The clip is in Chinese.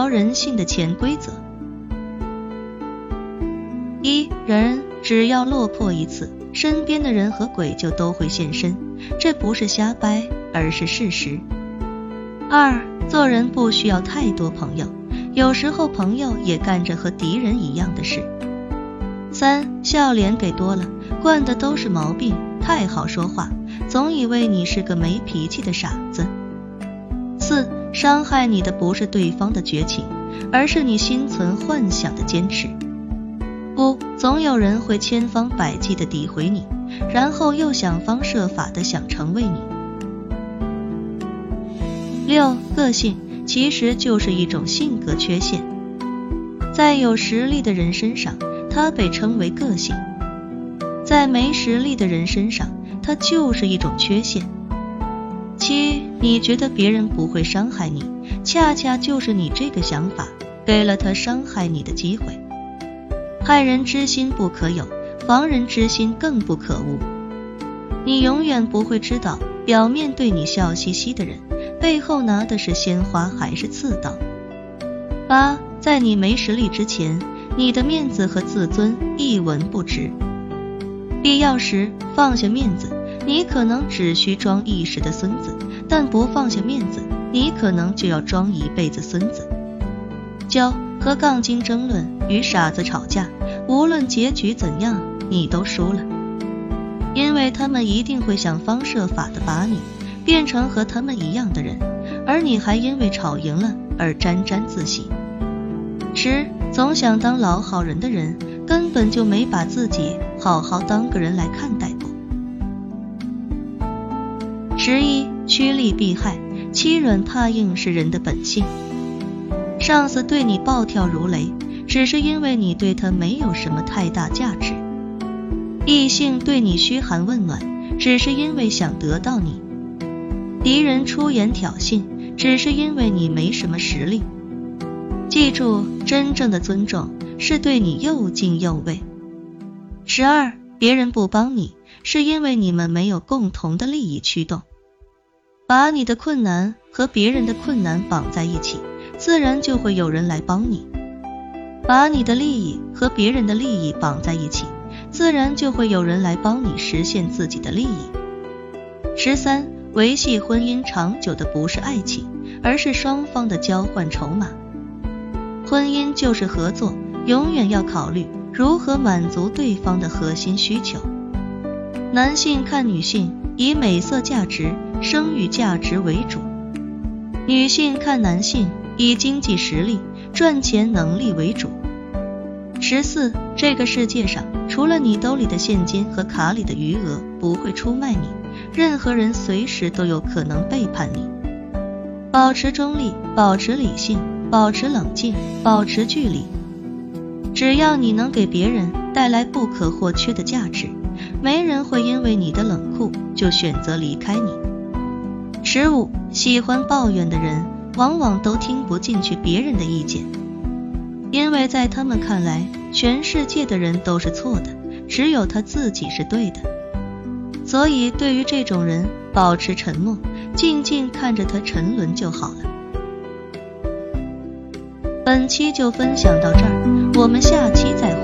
聊人性的潜规则。一人只要落魄一次，身边的人和鬼就都会现身，这不是瞎掰，而是事实。二做人不需要太多朋友，有时候朋友也干着和敌人一样的事。三笑脸给多了，惯的都是毛病，太好说话，总以为你是个没脾气的傻子。四伤害你的不是对方的绝情，而是你心存幻想的坚持。五总有人会千方百计的诋毁你，然后又想方设法的想成为你。六个性其实就是一种性格缺陷，在有实力的人身上，它被称为个性；在没实力的人身上，它就是一种缺陷。七，你觉得别人不会伤害你，恰恰就是你这个想法给了他伤害你的机会。害人之心不可有，防人之心更不可无。你永远不会知道，表面对你笑嘻嘻的人，背后拿的是鲜花还是刺刀。八，在你没实力之前，你的面子和自尊一文不值。必要时放下面子，你可能只需装一时的孙子；但不放下面子，你可能就要装一辈子孙子。九。和杠精争论，与傻子吵架，无论结局怎样，你都输了，因为他们一定会想方设法的把你变成和他们一样的人，而你还因为吵赢了而沾沾自喜。十，总想当老好人的人，根本就没把自己好好当个人来看待十一，趋利避害，欺软怕硬是人的本性。上司对你暴跳如雷，只是因为你对他没有什么太大价值；异性对你嘘寒问暖，只是因为想得到你；敌人出言挑衅，只是因为你没什么实力。记住，真正的尊重是对你又敬又畏。十二，别人不帮你，是因为你们没有共同的利益驱动。把你的困难和别人的困难绑在一起。自然就会有人来帮你，把你的利益和别人的利益绑在一起，自然就会有人来帮你实现自己的利益。十三，维系婚姻长久的不是爱情，而是双方的交换筹码。婚姻就是合作，永远要考虑如何满足对方的核心需求。男性看女性以美色价值、生育价值为主，女性看男性。以经济实力、赚钱能力为主。十四，这个世界上除了你兜里的现金和卡里的余额不会出卖你，任何人随时都有可能背叛你。保持中立，保持理性，保持冷静，保持距离。只要你能给别人带来不可或缺的价值，没人会因为你的冷酷就选择离开你。十五，喜欢抱怨的人。往往都听不进去别人的意见，因为在他们看来，全世界的人都是错的，只有他自己是对的。所以，对于这种人，保持沉默，静静看着他沉沦就好了。本期就分享到这儿，我们下期再会。